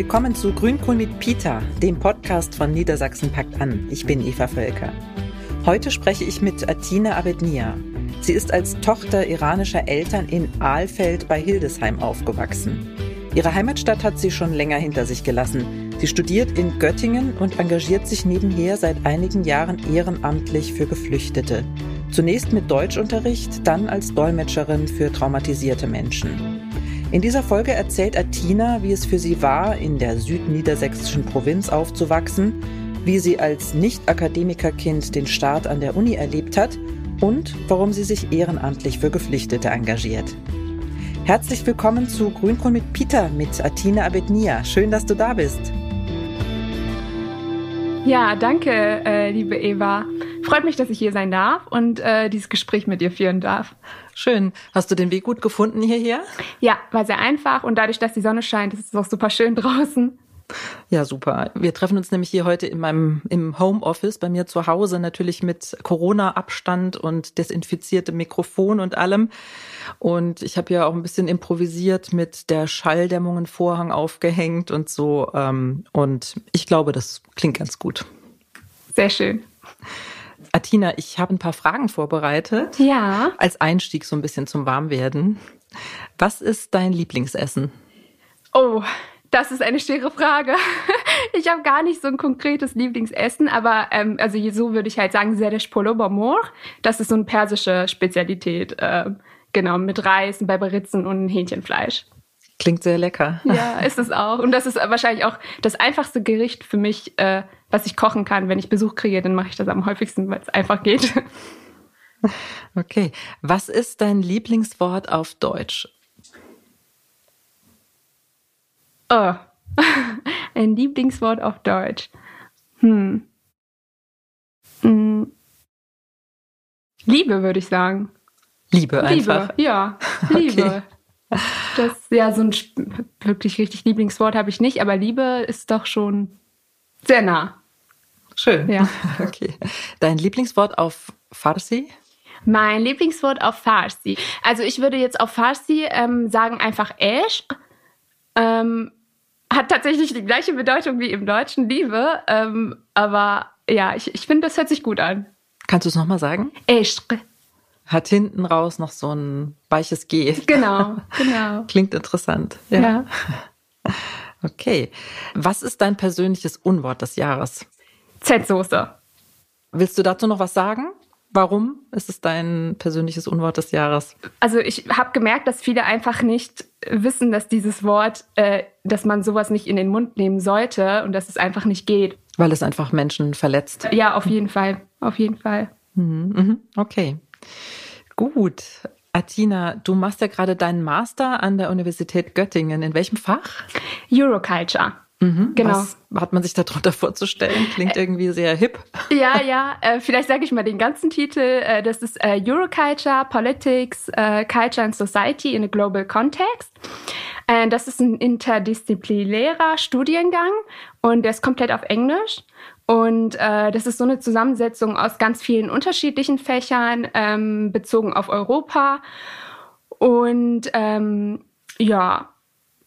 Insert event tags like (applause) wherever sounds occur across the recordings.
Willkommen zu Grünkohl mit Peter, dem Podcast von Niedersachsen packt an. Ich bin Eva Völker. Heute spreche ich mit Atina Abednia. Sie ist als Tochter iranischer Eltern in Ahlfeld bei Hildesheim aufgewachsen. Ihre Heimatstadt hat sie schon länger hinter sich gelassen. Sie studiert in Göttingen und engagiert sich nebenher seit einigen Jahren ehrenamtlich für Geflüchtete. Zunächst mit Deutschunterricht, dann als Dolmetscherin für traumatisierte Menschen. In dieser Folge erzählt Atina, wie es für sie war, in der südniedersächsischen Provinz aufzuwachsen, wie sie als Nicht-Akademikerkind den Start an der Uni erlebt hat und warum sie sich ehrenamtlich für Geflüchtete engagiert. Herzlich willkommen zu Grünkohl mit Peter mit Atina Abednia. Schön, dass du da bist. Ja, danke, äh, liebe Eva. Freut mich, dass ich hier sein darf und äh, dieses Gespräch mit dir führen darf. Schön. Hast du den Weg gut gefunden hierher? Ja, war sehr einfach und dadurch, dass die Sonne scheint, ist es auch super schön draußen. Ja, super. Wir treffen uns nämlich hier heute in meinem im Homeoffice bei mir zu Hause natürlich mit Corona-Abstand und desinfiziertem Mikrofon und allem. Und ich habe ja auch ein bisschen improvisiert mit der Schalldämmung einen Vorhang aufgehängt und so. Ähm, und ich glaube, das klingt ganz gut. Sehr schön. Atina, ich habe ein paar Fragen vorbereitet. Ja. Als Einstieg so ein bisschen zum Warmwerden. Was ist dein Lieblingsessen? Oh, das ist eine schwere Frage. (laughs) Ich habe gar nicht so ein konkretes Lieblingsessen, aber ähm, also so würde ich halt sagen, Zeresh Polo Bamor. Das ist so eine persische Spezialität. Äh, genau, mit Reis, Berberitzen und Hähnchenfleisch. Klingt sehr lecker. Ja, ist es auch. Und das ist wahrscheinlich auch das einfachste Gericht für mich, äh, was ich kochen kann. Wenn ich Besuch kriege, dann mache ich das am häufigsten, weil es einfach geht. Okay. Was ist dein Lieblingswort auf Deutsch? Oh. (laughs) Ein Lieblingswort auf Deutsch. Hm. hm. Liebe, würde ich sagen. Liebe einfach. (laughs) Liebe, ja. Liebe. Okay. Das ja so ein wirklich richtig Lieblingswort habe ich nicht, aber Liebe ist doch schon sehr nah. Schön. Ja. (laughs) Okay. Dein Lieblingswort auf Farsi? Mein Lieblingswort auf Farsi. Also ich würde jetzt auf Farsi ähm, sagen einfach Esch. Ähm, hat tatsächlich die gleiche Bedeutung wie im Deutschen Liebe. Ähm, aber ja, ich, ich finde, das hört sich gut an. Kannst du es nochmal sagen? Eschq. Hat hinten raus noch so ein weiches G. Genau, (laughs) genau. Klingt interessant. Ja. ja. (laughs) Okay. Was ist dein persönliches Unwort des Jahres? Z-Soße. Willst du dazu noch was sagen? Warum ist es dein persönliches Unwort des Jahres? Also ich habe gemerkt, dass viele einfach nicht wissen, dass dieses Wort, äh, dass man sowas nicht in den Mund nehmen sollte und dass es einfach nicht geht. Weil es einfach Menschen verletzt. Ja, auf jeden Fall. Auf jeden Fall. Mhm, mhm. okay. Gut. Atina, du machst ja gerade deinen Master an der Universität Göttingen. In welchem Fach? Euroculture. Mhm. Genau. Was hat man sich darunter vorzustellen? Klingt irgendwie sehr hip. Ja, ja. Äh, vielleicht sage ich mal den ganzen Titel. Äh, das ist äh, Euroculture, Politics, äh, Culture and Society in a Global Context. Äh, das ist ein interdisziplinärer Studiengang und der ist komplett auf Englisch. Und äh, das ist so eine Zusammensetzung aus ganz vielen unterschiedlichen Fächern, ähm, bezogen auf Europa. Und ähm, ja,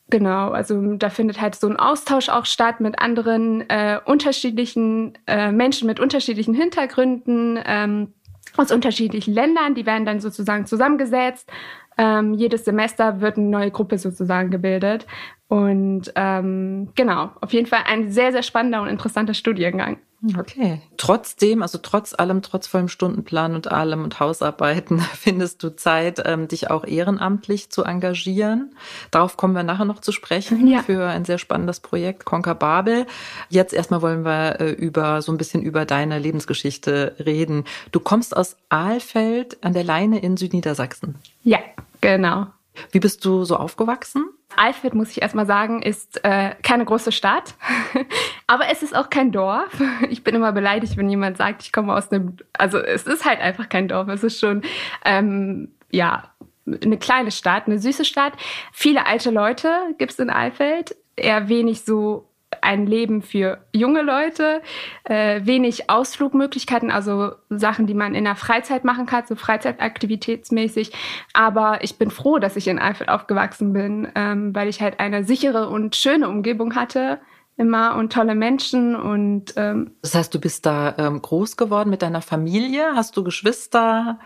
Genau, also da findet halt so ein Austausch auch statt mit anderen äh, unterschiedlichen äh, Menschen mit unterschiedlichen Hintergründen ähm, aus unterschiedlichen Ländern. Die werden dann sozusagen zusammengesetzt. Ähm, jedes Semester wird eine neue Gruppe sozusagen gebildet. Und ähm, genau, auf jeden Fall ein sehr, sehr spannender und interessanter Studiengang. Okay. Trotzdem, also trotz allem, trotz vollem Stundenplan und allem und Hausarbeiten, (laughs) findest du Zeit, ähm, dich auch ehrenamtlich zu engagieren. Darauf kommen wir nachher noch zu sprechen ja. für ein sehr spannendes Projekt Conquer Babel. Jetzt erstmal wollen wir äh, über so ein bisschen über deine Lebensgeschichte reden. Du kommst aus Ahlfeld an der Leine in Südniedersachsen. Ja, genau. Wie bist du so aufgewachsen? Alfred, muss ich erstmal sagen, ist äh, keine große Stadt, (laughs) aber es ist auch kein Dorf. (laughs) Ich bin immer beleidigt, wenn jemand sagt, ich komme aus einem, also es ist halt einfach kein Dorf, es ist schon, ähm, ja, eine kleine Stadt, eine süße Stadt. Viele alte Leute gibt's in Alfeld, eher wenig so ein Leben für junge Leute, äh, wenig Ausflugmöglichkeiten, also Sachen, die man in der Freizeit machen kann, so Freizeitaktivitätsmäßig. Aber ich bin froh, dass ich in Eifel aufgewachsen bin, ähm, weil ich halt eine sichere und schöne Umgebung hatte immer und tolle Menschen und ähm, das heißt, du bist da ähm, groß geworden mit deiner Familie? Hast du Geschwister?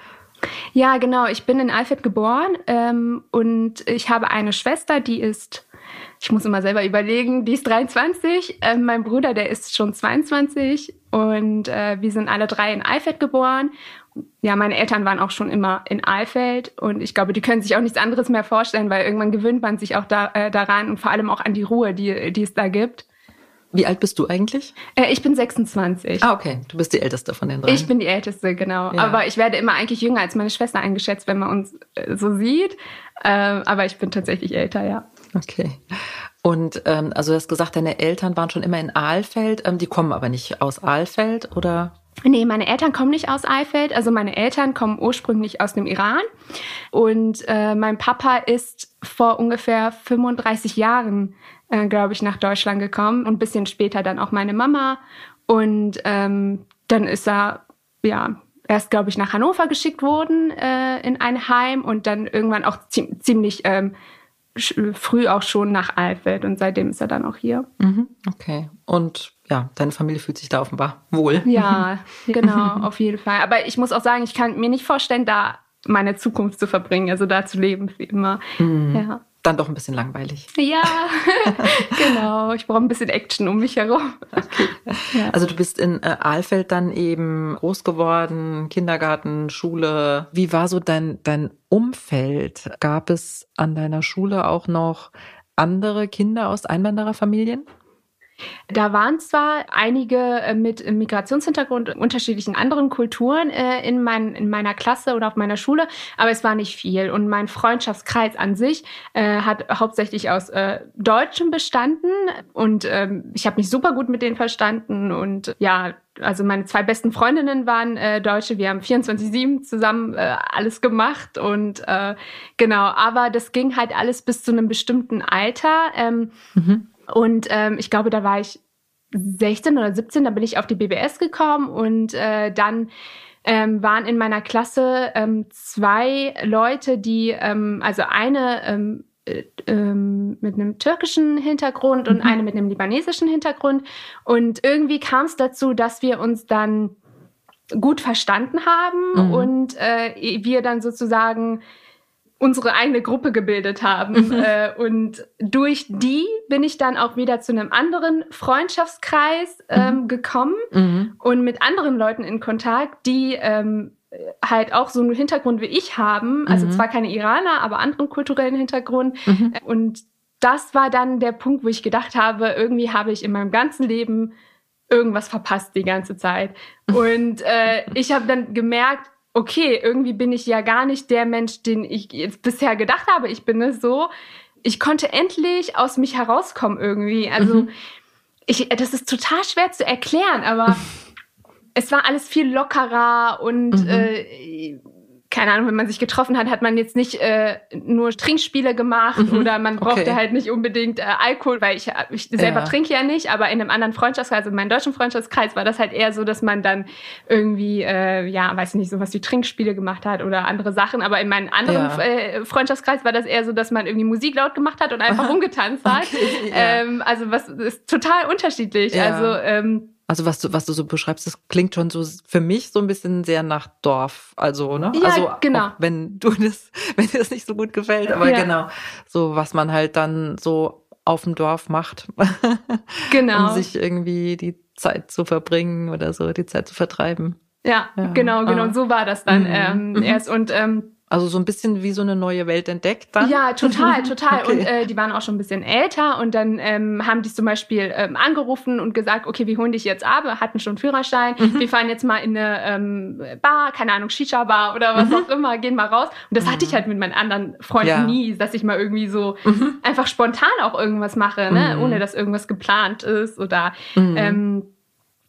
Ja, genau. Ich bin in Alfred geboren ähm, und ich habe eine Schwester, die ist, ich muss immer selber überlegen, die ist 23. Ähm, mein Bruder, der ist schon 22 und äh, wir sind alle drei in Alfred geboren. Ja, meine Eltern waren auch schon immer in Alfeld und ich glaube, die können sich auch nichts anderes mehr vorstellen, weil irgendwann gewöhnt man sich auch da, äh, daran und vor allem auch an die Ruhe, die, die es da gibt. Wie alt bist du eigentlich? Äh, ich bin 26. Ah, okay. Du bist die Älteste von den drei. Ich bin die Älteste, genau. Ja. Aber ich werde immer eigentlich jünger als meine Schwester eingeschätzt, wenn man uns äh, so sieht. Äh, aber ich bin tatsächlich älter, ja. Okay. Und ähm, also du hast gesagt, deine Eltern waren schon immer in Aalfeld. Ähm, die kommen aber nicht aus Aalfeld, oder? Nee, meine Eltern kommen nicht aus Eifeld. Also meine Eltern kommen ursprünglich aus dem Iran. Und äh, mein Papa ist vor ungefähr 35 Jahren äh, glaube ich, nach Deutschland gekommen und ein bisschen später dann auch meine Mama. Und ähm, dann ist er, ja, erst, glaube ich, nach Hannover geschickt worden äh, in ein Heim und dann irgendwann auch zie ziemlich ähm, früh auch schon nach Alfeld und seitdem ist er dann auch hier. Mhm, okay. Und ja, deine Familie fühlt sich da offenbar wohl. Ja, (laughs) genau, auf jeden Fall. Aber ich muss auch sagen, ich kann mir nicht vorstellen, da meine Zukunft zu verbringen, also da zu leben für immer. Mhm. Ja dann doch ein bisschen langweilig. Ja, (laughs) genau. Ich brauche ein bisschen Action um mich herum. Okay. Ja. Also du bist in äh, Aalfeld dann eben groß geworden, Kindergarten, Schule. Wie war so dein, dein Umfeld? Gab es an deiner Schule auch noch andere Kinder aus Einwandererfamilien? Da waren zwar einige äh, mit Migrationshintergrund, unterschiedlichen anderen Kulturen äh, in, mein, in meiner Klasse oder auf meiner Schule, aber es war nicht viel. Und mein Freundschaftskreis an sich äh, hat hauptsächlich aus äh, Deutschen bestanden und ähm, ich habe mich super gut mit denen verstanden und ja, also meine zwei besten Freundinnen waren äh, Deutsche. Wir haben 24-7 zusammen äh, alles gemacht und äh, genau, aber das ging halt alles bis zu einem bestimmten Alter. Ähm, mhm. Und ähm, ich glaube, da war ich 16 oder 17, da bin ich auf die BBS gekommen und äh, dann ähm, waren in meiner Klasse ähm, zwei Leute, die, ähm, also eine ähm, äh, ähm, mit einem türkischen Hintergrund und mhm. eine mit einem libanesischen Hintergrund. Und irgendwie kam es dazu, dass wir uns dann gut verstanden haben mhm. und äh, wir dann sozusagen unsere eigene Gruppe gebildet haben. Mhm. Äh, und durch die bin ich dann auch wieder zu einem anderen Freundschaftskreis ähm, mhm. gekommen mhm. und mit anderen Leuten in Kontakt, die ähm, halt auch so einen Hintergrund wie ich haben. Also mhm. zwar keine Iraner, aber anderen kulturellen Hintergrund. Mhm. Und das war dann der Punkt, wo ich gedacht habe, irgendwie habe ich in meinem ganzen Leben irgendwas verpasst die ganze Zeit. (laughs) Und äh, ich habe dann gemerkt, okay, irgendwie bin ich ja gar nicht der Mensch, den ich jetzt bisher gedacht habe, ich bin es so. Ich konnte endlich aus mich herauskommen irgendwie. Also mhm. ich, das ist total schwer zu erklären, aber (laughs) es war alles viel lockerer und mhm. äh, keine Ahnung, wenn man sich getroffen hat, hat man jetzt nicht äh, nur Trinkspiele gemacht mhm. oder man brauchte okay. halt nicht unbedingt äh, Alkohol, weil ich, ich selber ja. trinke ja nicht, aber in einem anderen Freundschaftskreis, also in meinem deutschen Freundschaftskreis, war das halt eher so, dass man dann irgendwie, äh, ja, weiß ich nicht, sowas wie Trinkspiele gemacht hat oder andere Sachen, aber in meinem anderen ja. äh, Freundschaftskreis war das eher so, dass man irgendwie Musik laut gemacht hat und einfach rumgetanzt hat. (laughs) Okay, ja. ähm, also was ist total unterschiedlich. Also ähm, also was du, was du so beschreibst, das klingt schon so für mich so ein bisschen sehr nach Dorf. Also, ne? Ja, also genau. wenn du (laughs) das, wenn dir das nicht so gut gefällt, aber ja. genau. So, was man halt dann so auf dem Dorf macht. (laughs) Genau. um sich irgendwie die Zeit zu verbringen oder so, die Zeit zu vertreiben. Ja, ja. genau, genau. Ah. So war das dann mhm. ähm, mhm. erst. Und ähm, also so ein bisschen wie so eine neue Welt entdeckt dann? Ja, total, (laughs) total. Okay. Und äh, die waren auch schon ein bisschen älter und dann ähm, haben die zum Beispiel ähm, angerufen und gesagt, okay, wir holen dich jetzt ab, hatten schon Führerschein, mhm. wir fahren jetzt mal in eine ähm, Bar, keine Ahnung, Shisha-Bar oder was mhm. auch immer, gehen mal raus. Und das mhm. hatte ich halt mit meinen anderen Freunden ja. nie, dass ich mal irgendwie so mhm. einfach spontan auch irgendwas mache, ne? Mhm. ohne dass irgendwas geplant ist oder mhm. ähm,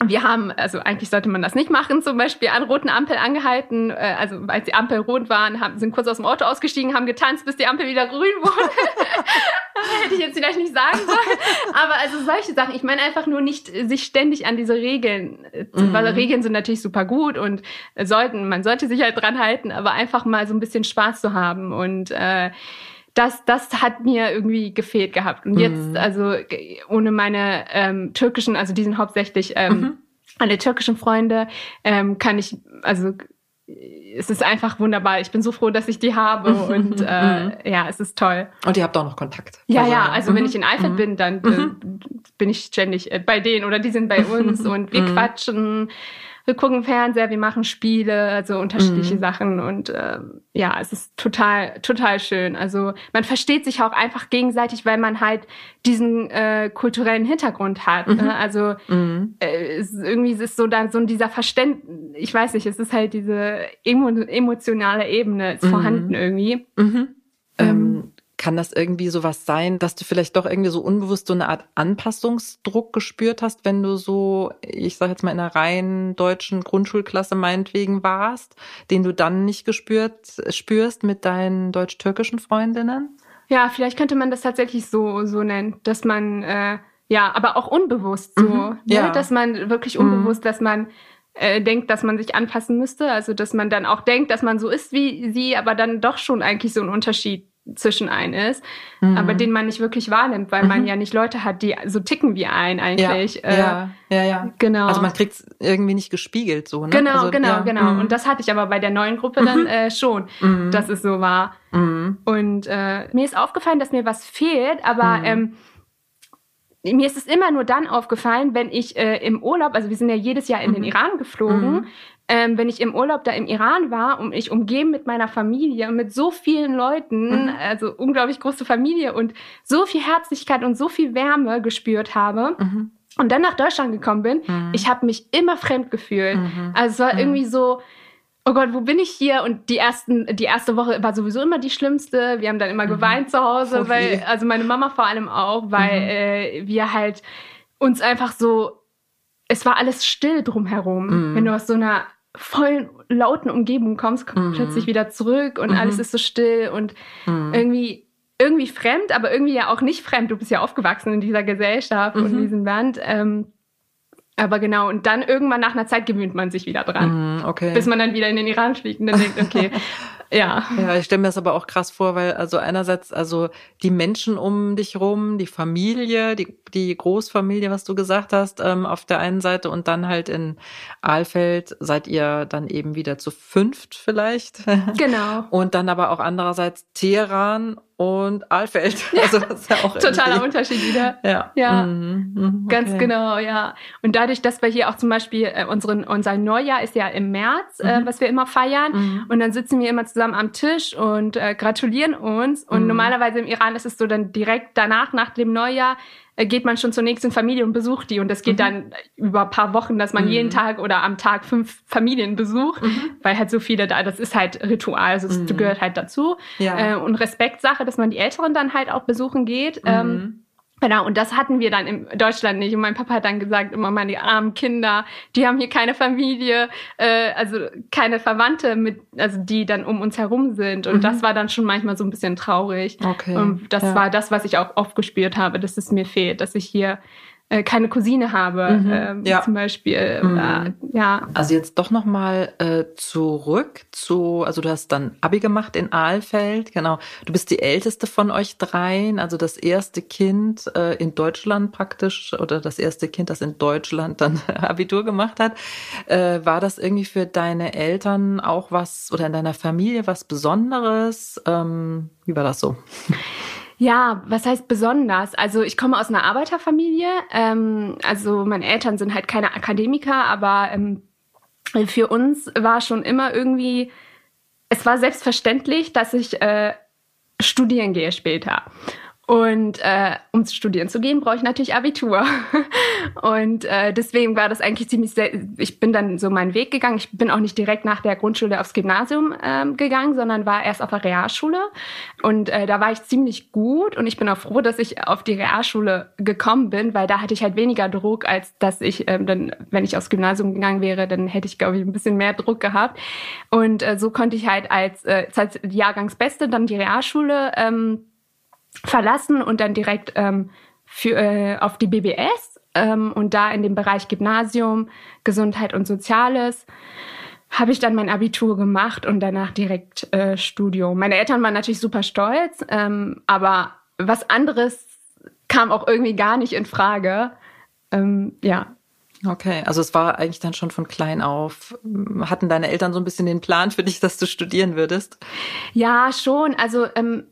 wir haben, also eigentlich sollte man das nicht machen, zum Beispiel an roten Ampel angehalten, äh, also als die Ampel rot waren, haben, sind kurz aus dem Auto ausgestiegen, haben getanzt, bis die Ampel wieder grün wurde. (laughs) hätte ich jetzt vielleicht nicht sagen sollen. Aber also solche Sachen. Ich meine einfach nur nicht sich ständig an diese Regeln, äh, mhm. weil Regeln sind natürlich super gut und sollten, man sollte sich halt dran halten, aber einfach mal so ein bisschen Spaß zu haben und äh, das, das hat mir irgendwie gefehlt gehabt. Und jetzt, mhm. also ohne meine ähm, türkischen, also die sind hauptsächlich ähm, mhm. alle türkischen Freunde, ähm, kann ich, also es ist einfach wunderbar. Ich bin so froh, dass ich die habe (laughs) und äh, mhm. ja, es ist toll. Und ihr habt auch noch Kontakt. Ja, also, ja, also wenn ich in Eifert bin, dann äh, bin ich ständig äh, bei denen oder die sind bei (laughs) uns und wir quatschen wir gucken Fernseher, wir machen Spiele, also unterschiedliche mhm. Sachen und äh, ja, es ist total, total schön. Also man versteht sich auch einfach gegenseitig, weil man halt diesen äh, kulturellen Hintergrund hat. Ne? Mhm. Ne? Also mhm. äh, es ist irgendwie es so dann so dieser Verständnis, ich weiß nicht, es ist halt diese emo emotionale Ebene ist mhm. vorhanden irgendwie. Mhm. Ähm, ähm kann das irgendwie sowas sein, dass du vielleicht doch irgendwie so unbewusst so eine Art Anpassungsdruck gespürt hast, wenn du so, ich sag jetzt mal in einer rein deutschen Grundschulklasse meinetwegen warst, den du dann nicht gespürt spürst mit deinen deutsch-türkischen Freundinnen? Ja, vielleicht könnte man das tatsächlich so so nennen, dass man äh, ja, aber auch unbewusst so, mhm, ne? ja. dass man wirklich unbewusst, mhm. dass man äh, denkt, dass man sich anpassen müsste, also dass man dann auch denkt, dass man so ist wie sie, aber dann doch schon eigentlich so einen Unterschied zwischen ein ist, mhm. aber den man nicht wirklich wahrnimmt, weil mhm. man ja nicht Leute hat, die so ticken wie ein eigentlich. Ja, äh, ja, ja, ja, Genau. Also man kriegt es irgendwie nicht gespiegelt so. Ne? Genau, also, genau, ja. genau. Mhm. Und das hatte ich aber bei der neuen Gruppe dann mhm. äh, schon, mhm. dass es so war. Mhm. Und äh, mir ist aufgefallen, dass mir was fehlt, aber ähm, mir ist es immer nur dann aufgefallen, wenn ich äh, im Urlaub, also wir sind ja jedes Jahr in den Iran geflogen, ähm, wenn ich im Urlaub da im Iran war und ich umgeben mit meiner Familie und mit so vielen Leuten, mhm. also unglaublich große Familie und so viel Herzlichkeit und so viel Wärme gespürt habe. Mhm. Und dann nach Deutschland gekommen bin, mhm. ich habe mich immer fremd gefühlt. Mhm. Also es war mhm. irgendwie so, oh Gott, wo bin ich hier? Und die ersten, die erste Woche war sowieso immer die schlimmste. Wir haben dann immer mhm. geweint zu Hause, oh weil, also meine Mama vor allem auch, weil äh, wir halt uns einfach so, es war alles still drumherum. Wenn du aus so einer vollen lauten Umgebung kommst, kommst mhm. plötzlich wieder zurück und mhm. alles ist so still und mhm. irgendwie irgendwie fremd, aber irgendwie ja auch nicht fremd. Du bist ja aufgewachsen in dieser Gesellschaft und in mhm. diesem Land. Ähm, aber genau, und dann irgendwann nach einer Zeit gewöhnt man sich wieder dran. Mhm, okay. Bis man dann wieder in den Iran fliegt und dann denkt, okay, (laughs) ja. Ja, ich stelle mir das aber auch krass vor, weil also einerseits also die Menschen um dich rum, die Familie, die, die Großfamilie, was du gesagt hast, ähm, auf der einen Seite und dann halt in Aalfeld seid ihr dann eben wieder zu fünft vielleicht. Genau. (laughs) und dann aber auch andererseits Teheran und Aalfeld. Also das ist ja auch totaler Unterschied wieder. Ja, ja. Mhm. mhm. Okay. ganz genau, ja. Und dadurch, dass wir hier auch zum Beispiel äh, unseren unser Neujahr ist ja im März, äh, mhm. äh, was wir immer feiern, mhm. und dann sitzen wir immer zusammen am Tisch und äh, gratulieren uns. Und mhm. normalerweise im Iran ist es so dann direkt danach nach dem Neujahr äh, geht man schon zur nächsten Familie und besucht die. Und das geht mhm. dann über ein paar Wochen, dass man mhm. jeden Tag oder am Tag fünf Familien besucht, mhm. weil halt so viele da, das ist halt Ritual, also das mhm. gehört halt dazu. Ja. Äh, und Respektsache, dass man die Älteren dann halt auch besuchen geht. Ähm, mhm. Genau, und das hatten wir dann in Deutschland nicht. Und mein Papa hat dann gesagt, immer meine armen Kinder, die haben hier keine Familie, äh, also keine Verwandte, mit, also die dann um uns herum sind. Und mhm. das war dann schon manchmal so ein bisschen traurig. Okay. Und das ja. war das, was ich auch oft gespürt habe, dass es mir fehlt, dass ich hier äh, keine Cousine habe, mhm. ähm, ja. zum Beispiel. Mhm. Äh, ja. Also jetzt doch nochmal äh, zurück zu, also du hast dann Abi gemacht in Aalfeld, genau. Du bist die älteste von euch dreien, also das erste Kind äh, in Deutschland praktisch oder das erste Kind, das in Deutschland dann (laughs) Abitur gemacht hat. Äh, war das irgendwie für deine Eltern auch was oder in deiner Familie was Besonderes? Ähm, wie war das so? Ja, was heißt besonders? Also ich komme aus einer Arbeiterfamilie. Ähm, also meine Eltern sind halt keine Akademiker, aber ähm, für uns war schon immer irgendwie, es war selbstverständlich, dass ich äh, studieren gehe später. Und äh, um studieren zu gehen, brauche ich natürlich Abitur. (laughs) und äh, deswegen war das eigentlich ziemlich sehr, ich bin dann so meinen Weg gegangen. Ich bin auch nicht direkt nach der Grundschule aufs Gymnasium ähm, gegangen, sondern war erst auf der Realschule. Und äh, da war ich ziemlich gut und ich bin auch froh, dass ich auf die Realschule gekommen bin, weil da hatte ich halt weniger Druck, als dass ich ähm, dann, wenn ich aufs Gymnasium gegangen wäre, dann hätte ich, glaube ich, ein bisschen mehr Druck gehabt. Und äh, so konnte ich halt als, äh, als Jahrgangsbeste dann die Realschule ähm, verlassen und dann direkt ähm, für, äh, auf die BBS ähm, und da in dem Bereich Gymnasium, Gesundheit und Soziales habe ich dann mein Abitur gemacht und danach direkt äh, Studium. Meine Eltern waren natürlich super stolz, ähm, aber was anderes kam auch irgendwie gar nicht in Frage. Ähm, ja. Okay, also es war eigentlich dann schon von klein auf. Hatten deine Eltern so ein bisschen den Plan für dich, dass du studieren würdest? Ja, schon. Also ähm,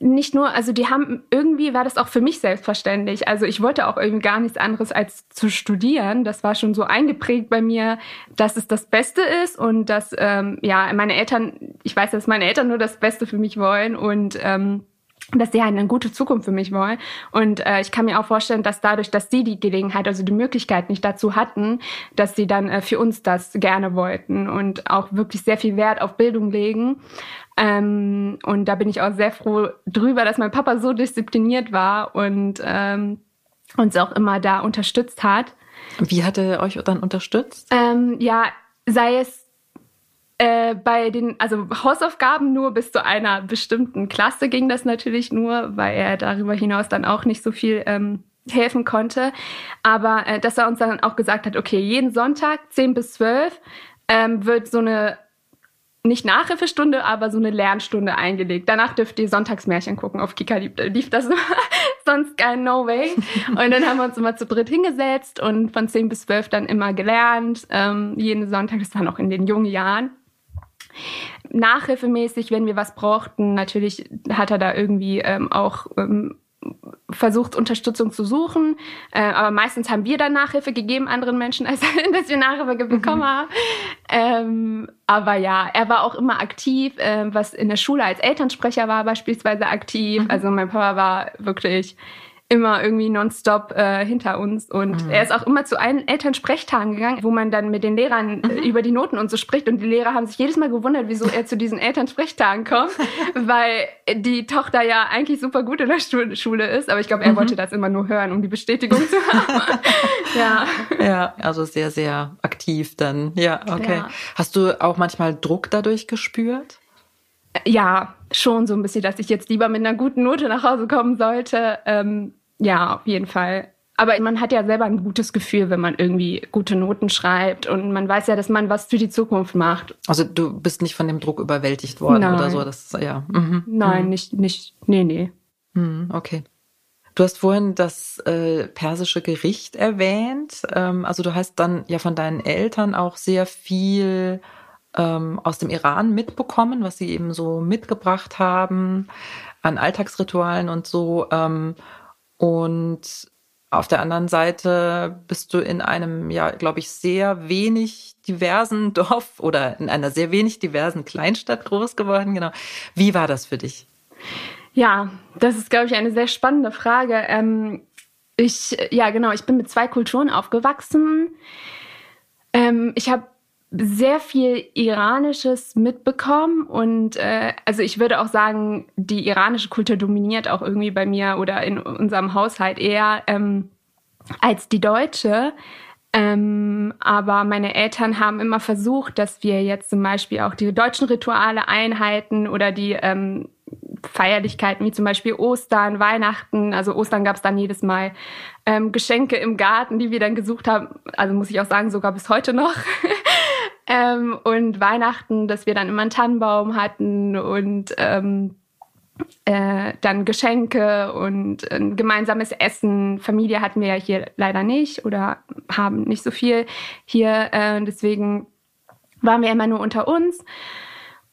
nicht nur, also die haben, irgendwie war das auch für mich selbstverständlich. Also ich wollte auch irgendwie gar nichts anderes als zu studieren. Das war schon so eingeprägt bei mir, dass es das Beste ist und dass, ähm, ja, meine Eltern, ich weiß, dass meine Eltern nur das Beste für mich wollen und ähm, dass sie halt eine gute Zukunft für mich wollen. Und äh, ich kann mir auch vorstellen, dass dadurch, dass sie die Gelegenheit, also die Möglichkeit nicht dazu hatten, dass sie dann äh, für uns das gerne wollten und auch wirklich sehr viel Wert auf Bildung legen. Ähm, und da bin ich auch sehr froh drüber, dass mein Papa so diszipliniert war und ähm, uns auch immer da unterstützt hat. Wie hat er euch dann unterstützt? Ähm, ja, sei es äh, bei den, also Hausaufgaben nur bis zu einer bestimmten Klasse ging das natürlich nur, weil er darüber hinaus dann auch nicht so viel ähm, helfen konnte. Aber äh, dass er uns dann auch gesagt hat, okay, jeden Sonntag 10 bis 12 ähm, wird so eine nicht Nachhilfestunde, aber so eine Lernstunde eingelegt. Danach dürft ihr Sonntagsmärchen gucken. Auf Kika lief, lief das (laughs) sonst kein No Way. Und dann haben wir uns immer zu dritt hingesetzt und von 10 bis 12 dann immer gelernt. Ähm, jeden Sonntag, das war noch in den jungen Jahren. Nachhilfemäßig, wenn wir was brauchten, natürlich hat er da irgendwie ähm, auch ähm, versucht, Unterstützung zu suchen. Äh, aber meistens haben wir dann Nachhilfe gegeben anderen Menschen, als (laughs) dass wir Nachhilfe bekommen mhm. haben. Ähm, aber ja, er war auch immer aktiv, äh, was in der Schule als Elternsprecher war beispielsweise aktiv. Mhm. Also mein Papa war wirklich immer irgendwie nonstop äh, hinter uns. Und mhm. er ist auch immer zu allen Elternsprechtagen gegangen, wo man dann mit den Lehrern äh, mhm. über die Noten und so spricht. Und die Lehrer haben sich jedes Mal gewundert, wieso er zu diesen Elternsprechtagen kommt, (laughs) weil die Tochter ja eigentlich super gut in der Schule ist. Aber ich glaube, er mhm. wollte das immer nur hören, um die Bestätigung zu haben. (laughs) ja. Ja, also sehr, sehr aktiv dann. Ja, okay. Ja. Hast du auch manchmal Druck dadurch gespürt? Ja, schon so ein bisschen, dass ich jetzt lieber mit einer guten Note nach Hause kommen sollte. Ähm, ja, auf jeden Fall. Aber man hat ja selber ein gutes Gefühl, wenn man irgendwie gute Noten schreibt und man weiß ja, dass man was für die Zukunft macht. Also du bist nicht von dem Druck überwältigt worden Nein. oder so, das ja. Mhm. Nein, mhm. nicht nicht nee, nee. Mhm, okay. Du hast vorhin das äh, persische Gericht erwähnt. Ähm, also du hast dann ja von deinen Eltern auch sehr viel ähm, aus dem Iran mitbekommen, was sie eben so mitgebracht haben an Alltagsritualen und so. Ähm, und auf der anderen Seite bist du in einem, ja, glaube ich, sehr wenig diversen (laughs) Dorf oder in einer sehr wenig diversen Kleinstadt groß geworden. Genau. Wie war das für dich? Ja, das ist, glaube ich, eine sehr spannende Frage. Ähm, ich, ja, genau, ich bin mit zwei Kulturen aufgewachsen. Ähm, ich habe sehr viel Iranisches mitbekommen und äh, also ich würde auch sagen, die iranische Kultur dominiert auch irgendwie bei mir oder in unserem Haushalt eher ähm, als die deutsche. Ähm, aber meine Eltern haben immer versucht, dass wir jetzt zum Beispiel auch die deutschen Rituale einhalten oder die ähm, Feierlichkeiten wie zum Beispiel Ostern, Weihnachten. Also Ostern gab es dann jedes Mal ähm, Geschenke im Garten, die wir dann gesucht haben. Also muss ich auch sagen, sogar bis heute noch. (laughs) Ähm, und Weihnachten, dass wir dann immer einen Tannenbaum hatten und ähm, äh, dann Geschenke und ein gemeinsames Essen. Familie hatten wir ja hier leider nicht oder haben nicht so viel hier. Äh, deswegen waren wir immer nur unter uns.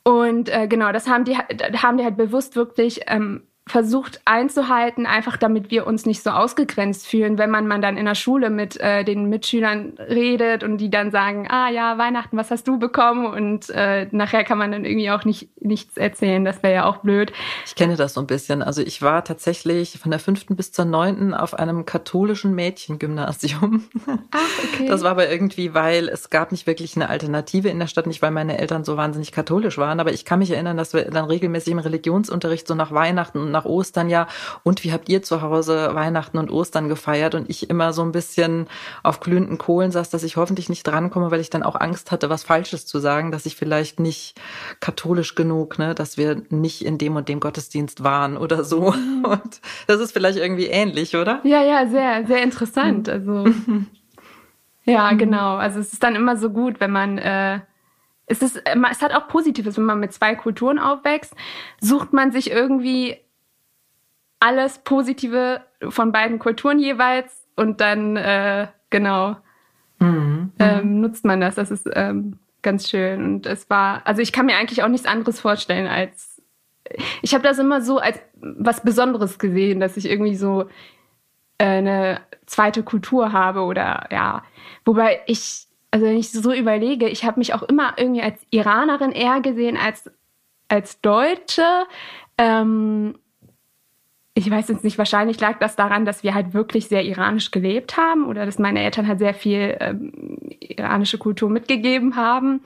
Und äh, genau, das haben die, haben die halt bewusst wirklich ähm, versucht einzuhalten, einfach damit wir uns nicht so ausgegrenzt fühlen, wenn man, man dann in der Schule mit äh, den Mitschülern redet und die dann sagen, ah ja, Weihnachten, was hast du bekommen? Und äh, nachher kann man dann irgendwie auch nicht nichts erzählen, das wäre ja auch blöd. Ich kenne das so ein bisschen. Also ich war tatsächlich von der fünften bis zur neunten auf einem katholischen Mädchengymnasium. Ach, okay. Das war aber irgendwie, weil es gab nicht wirklich eine Alternative in der Stadt, nicht weil meine Eltern so wahnsinnig katholisch waren, aber ich kann mich erinnern, dass wir dann regelmäßig im Religionsunterricht so nach Weihnachten und nach Ostern ja, und wie habt ihr zu Hause Weihnachten und Ostern gefeiert? Und ich immer so ein bisschen auf glühenden Kohlen saß, dass ich hoffentlich nicht drankomme, weil ich dann auch Angst hatte, was Falsches zu sagen, dass ich vielleicht nicht katholisch genug, ne, dass wir nicht in dem und dem Gottesdienst waren oder so. Mhm. Und das ist vielleicht irgendwie ähnlich, oder? Ja, ja, sehr, sehr interessant. Also (laughs) ja, mhm. genau. Also es ist dann immer so gut, wenn man äh, es ist, es hat auch Positives, wenn man mit zwei Kulturen aufwächst, sucht man sich irgendwie alles Positive von beiden Kulturen jeweils und dann äh, genau mhm. ähm, nutzt man das. Das ist ähm, ganz schön und es war, also ich kann mir eigentlich auch nichts anderes vorstellen als ich habe das immer so als was Besonderes gesehen, dass ich irgendwie so äh, eine zweite Kultur habe oder ja, wobei ich also wenn ich so überlege, ich habe mich auch immer irgendwie als Iranerin eher gesehen als als Deutsche. Ähm, ich weiß jetzt nicht, wahrscheinlich lag das daran, dass wir halt wirklich sehr iranisch gelebt haben oder dass meine Eltern halt sehr viel ähm, iranische Kultur mitgegeben haben.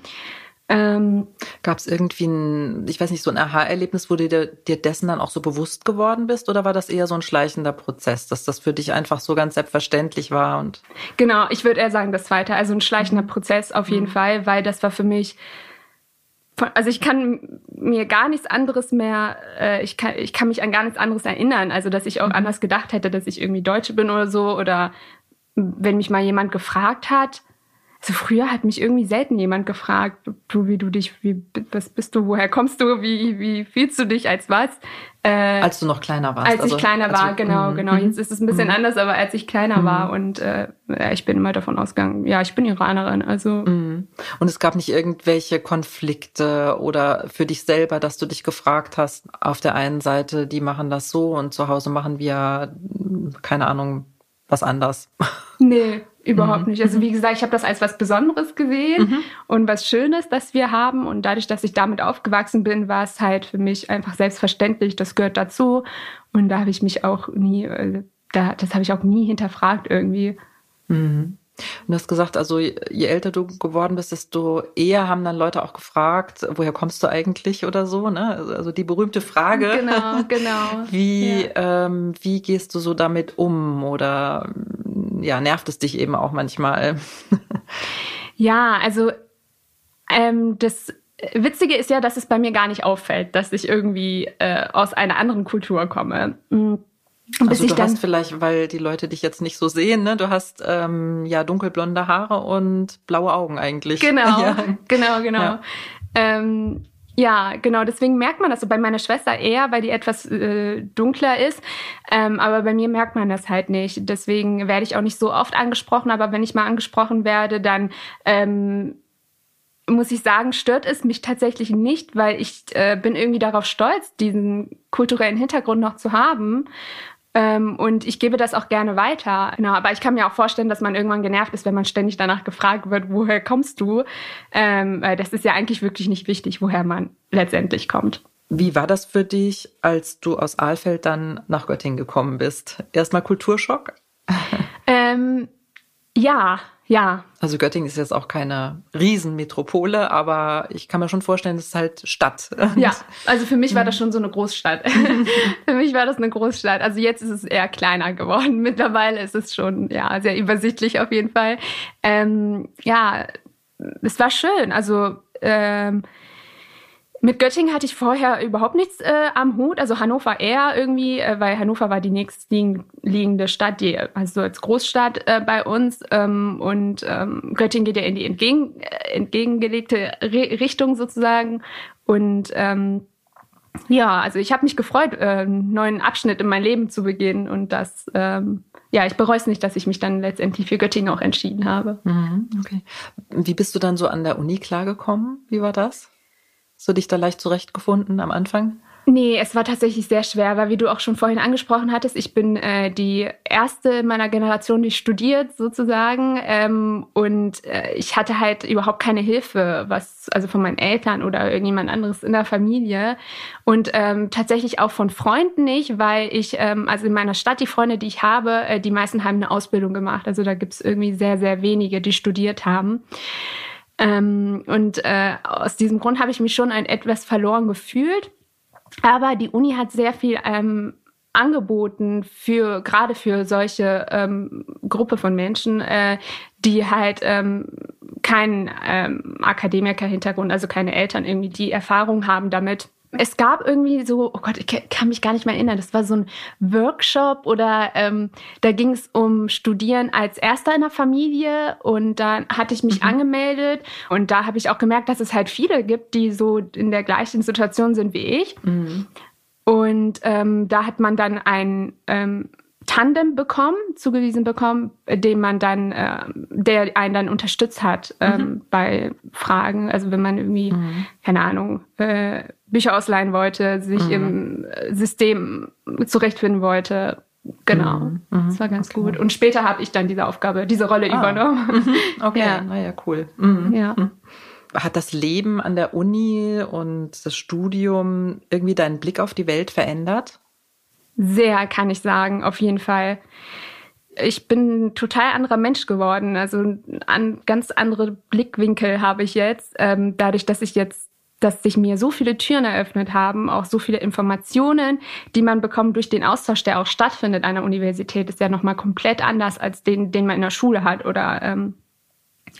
Ähm, Gab es irgendwie ein, ich weiß nicht, so ein Aha-Erlebnis, wo du dir, dir, dessen dann auch so bewusst geworden bist? Oder war das eher so ein schleichender Prozess, dass das für dich einfach so ganz selbstverständlich war? Und genau, ich würde eher sagen, das zweite. Also ein schleichender mhm. Prozess auf jeden mhm. Fall, weil das war für mich. Also ich kann mir gar nichts anderes mehr, äh, ich, kann, ich kann mich an gar nichts anderes erinnern. Also dass ich auch mhm. anders gedacht hätte, dass ich irgendwie Deutsche bin oder so. Oder wenn mich mal jemand gefragt hat, also früher hat mich irgendwie selten jemand gefragt, du, wie du dich, wie, was bist du, woher kommst du, wie, wie fühlst du dich als was? Äh, als du noch kleiner warst. Als also, ich kleiner war, du, genau, mm, genau. Jetzt ist es ein bisschen mm. anders, aber als ich kleiner mm. war und äh, ich bin immer davon ausgegangen, ja, ich bin Iranerin, also. Mhm. Und es gab nicht irgendwelche Konflikte oder für dich selber, dass du dich gefragt hast, auf der einen Seite, die machen das so und zu Hause machen wir, keine Ahnung, was anders. Nee, Überhaupt mhm. nicht. Also wie gesagt, ich habe das als was Besonderes gesehen mhm. und was Schönes, das wir haben. Und dadurch, dass ich damit aufgewachsen bin, war es halt für mich einfach selbstverständlich. Das gehört dazu. Und da habe ich mich auch nie, äh, da, das habe ich auch nie hinterfragt irgendwie. Mhm. Und du hast gesagt, also je älter du geworden bist, desto eher haben dann Leute auch gefragt, woher kommst du eigentlich oder so, ne? Also die berühmte Frage. Genau, (laughs) genau. Wie, ja. ähm, wie gehst du so damit um? Oder ja, nervt es dich eben auch manchmal? (laughs) ja, also ähm, das Witzige ist ja, dass es bei mir gar nicht auffällt, dass ich irgendwie äh, aus einer anderen Kultur komme. Mhm. Also du hast vielleicht, weil die Leute dich jetzt nicht so sehen, ne? Du hast ähm, ja dunkelblonde Haare und blaue Augen eigentlich. Genau, (laughs) ja. genau, genau. Ja. Ähm, ja, genau. Deswegen merkt man das so bei meiner Schwester eher, weil die etwas äh, dunkler ist. Ähm, aber bei mir merkt man das halt nicht. Deswegen werde ich auch nicht so oft angesprochen. Aber wenn ich mal angesprochen werde, dann ähm, muss ich sagen, stört es mich tatsächlich nicht, weil ich äh, bin irgendwie darauf stolz, diesen kulturellen Hintergrund noch zu haben. Ähm, und ich gebe das auch gerne weiter. Genau, aber ich kann mir auch vorstellen, dass man irgendwann genervt ist, wenn man ständig danach gefragt wird, woher kommst du? Ähm, das ist ja eigentlich wirklich nicht wichtig, woher man letztendlich kommt. Wie war das für dich, als du aus Aalfeld dann nach Göttingen gekommen bist? Erstmal Kulturschock? Ähm, ja, ja. Also Göttingen ist jetzt auch keine Riesenmetropole, aber ich kann mir schon vorstellen, es ist halt Stadt. Ja, also für mich war das schon so eine Großstadt. (laughs) für mich war das eine Großstadt. Also jetzt ist es eher kleiner geworden. (laughs) Mittlerweile ist es schon ja sehr übersichtlich auf jeden Fall. Ähm, ja, es war schön. Also ähm, mit Göttingen hatte ich vorher überhaupt nichts äh, am Hut. Also Hannover eher irgendwie, äh, weil Hannover war die nächstliegende Stadt, die, also als Großstadt äh, bei uns. Ähm, und ähm, Göttingen geht ja in die entgegen, äh, entgegengelegte Re Richtung sozusagen. Und ähm, ja, also ich habe mich gefreut, äh, einen neuen Abschnitt in mein Leben zu beginnen. Und das, ähm, ja, ich bereue es nicht, dass ich mich dann letztendlich für Göttingen auch entschieden habe. Mhm, okay. Wie bist du dann so an der Uni klargekommen? Wie war das? Hast du dich da leicht zurechtgefunden am Anfang? Nee, es war tatsächlich sehr schwer, weil wie du auch schon vorhin angesprochen hattest, ich bin äh, die erste in meiner Generation, die studiert sozusagen. Ähm, und äh, ich hatte halt überhaupt keine Hilfe, was, also von meinen Eltern oder irgendjemand anderes in der Familie. Und ähm, tatsächlich auch von Freunden nicht, weil ich, ähm, also in meiner Stadt, die Freunde, die ich habe, äh, die meisten haben eine Ausbildung gemacht. Also da gibt's irgendwie sehr, sehr wenige, die studiert haben. Ähm, und äh, aus diesem Grund habe ich mich schon ein etwas verloren gefühlt. Aber die Uni hat sehr viel ähm, angeboten für gerade für solche ähm, Gruppe von Menschen, äh, die halt ähm, keinen ähm, Akademiker-Hintergrund, also keine Eltern irgendwie, die Erfahrung haben damit. Es gab irgendwie so, oh Gott, ich kann mich gar nicht mehr erinnern, das war so ein Workshop oder ähm, da ging es um Studieren als Erster in der Familie und dann hatte ich mich mhm. angemeldet und da habe ich auch gemerkt, dass es halt viele gibt, die so in der gleichen Situation sind wie ich. Mhm. Und ähm, da hat man dann ein ähm, Tandem bekommen, zugewiesen bekommen, den man dann, äh, der einen dann unterstützt hat ähm, mhm. bei Fragen. Also wenn man irgendwie, mhm. keine Ahnung, äh, Bücher ausleihen wollte, sich mhm. im System zurechtfinden wollte. Genau, mhm. Mhm. das war ganz okay. gut. Und später habe ich dann diese Aufgabe, diese Rolle ah. übernommen. (laughs) Mhm. Okay, ja. naja, cool. Ja hat das Leben an der Uni und das Studium irgendwie deinen Blick auf die Welt verändert? Sehr, kann ich sagen, auf jeden Fall. Ich bin ein total anderer Mensch geworden. Also ein ganz andere Blickwinkel habe ich jetzt. Ähm, dadurch, dass ich jetzt, dass sich mir so viele Türen eröffnet haben, auch so viele Informationen, die man bekommt durch den Austausch, der auch stattfindet an der Universität, ist ja nochmal komplett anders als den, den man in der Schule hat oder ähm,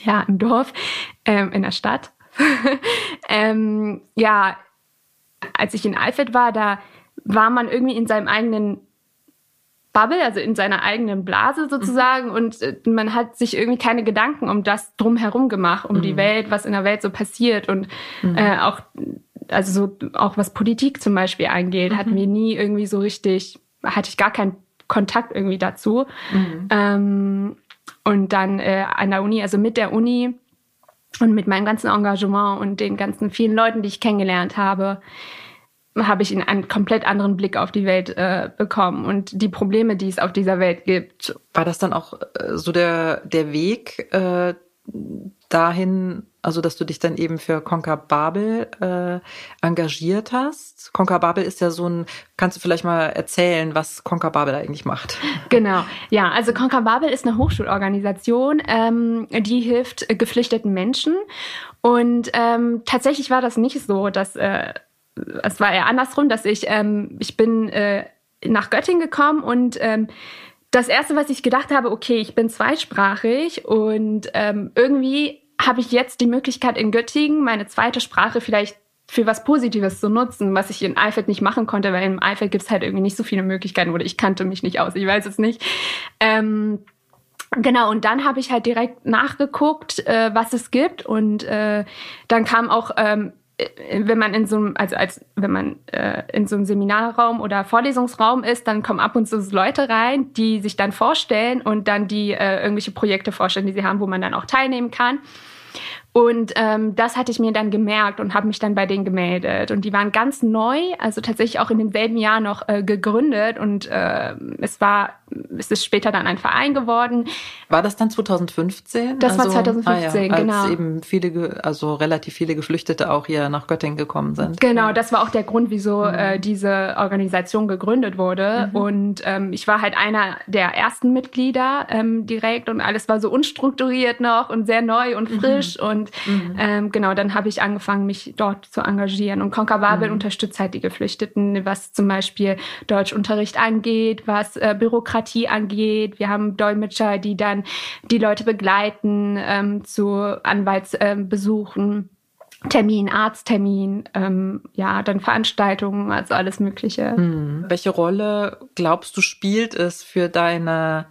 ja, im Dorf, ähm, in der Stadt. (laughs) ähm, ja, als ich in Alfred war, da war man irgendwie in seinem eigenen Bubble, also in seiner eigenen Blase sozusagen. Mhm. Und äh, man hat sich irgendwie keine Gedanken um das drumherum gemacht, um mhm. die Welt, was in der Welt so passiert. Und mhm. äh, auch, also so, auch was Politik zum Beispiel angeht, hatten wir nie irgendwie so richtig, hatte ich gar keinen Kontakt irgendwie dazu. Mhm. Ähm, und dann äh, an der Uni, also mit der Uni und mit meinem ganzen Engagement und den ganzen vielen Leuten, die ich kennengelernt habe, habe ich einen komplett anderen Blick auf die Welt äh, bekommen und die Probleme, die es auf dieser Welt gibt. War das dann auch äh, so der, der Weg äh, dahin, also dass du dich dann eben für Conquer Babel äh, engagiert hast. Conquer Babel ist ja so ein, kannst du vielleicht mal erzählen, was Conquer Babel eigentlich macht? (laughs) Genau, ja, also Conquer Babel ist eine Hochschulorganisation, ähm, die hilft geflüchteten Menschen. Und ähm, tatsächlich war das nicht so, dass äh, es war eher andersrum, dass ich, ähm, ich bin äh, nach Göttingen gekommen und ähm, das erste, was ich gedacht habe, okay, ich bin zweisprachig und ähm, irgendwie habe ich jetzt die Möglichkeit in Göttingen meine zweite Sprache vielleicht für was Positives zu nutzen, was ich in Eifeld nicht machen konnte, weil in Eifeld gibt es halt irgendwie nicht so viele Möglichkeiten oder ich kannte mich nicht aus, ich weiß es nicht. Ähm, Genau, und dann habe ich halt direkt nachgeguckt, äh, was es gibt. Und äh, dann kam auch ähm, äh, wenn man in so einem, also als wenn man äh, in so einem Seminarraum oder Vorlesungsraum ist, dann kommen ab und zu Leute rein, die sich dann vorstellen und dann die äh, irgendwelche Projekte vorstellen, die sie haben, wo man dann auch teilnehmen kann. Und ähm, das hatte ich mir dann gemerkt und habe mich dann bei denen gemeldet. Und die waren ganz neu, also tatsächlich auch in demselben Jahr noch äh, gegründet. Und äh, es war, es ist später dann ein Verein geworden. War das dann 2015? Das also, war 2015, ah ja, genau. Als eben viele, also relativ viele Geflüchtete auch hier nach Göttingen gekommen sind. Genau, das war auch der Grund, wieso mhm. äh, diese Organisation gegründet wurde. Mhm. Und ähm, ich war halt einer der ersten Mitglieder ähm, direkt und alles war so unstrukturiert noch und sehr neu und mhm. frisch mhm. und ähm, genau, dann habe ich angefangen, mich dort zu engagieren. Und Conquer Babel mhm. unterstützt halt die Geflüchteten, was zum Beispiel Deutschunterricht angeht, was äh, Bürokratie angeht. Wir haben Dolmetscher, die dann die Leute begleiten ähm, zu Anwaltsbesuchen. Ähm, Termin, Arzttermin, ähm, ja, dann Veranstaltungen, also alles Mögliche. Hm. Welche Rolle glaubst du spielt es für deine,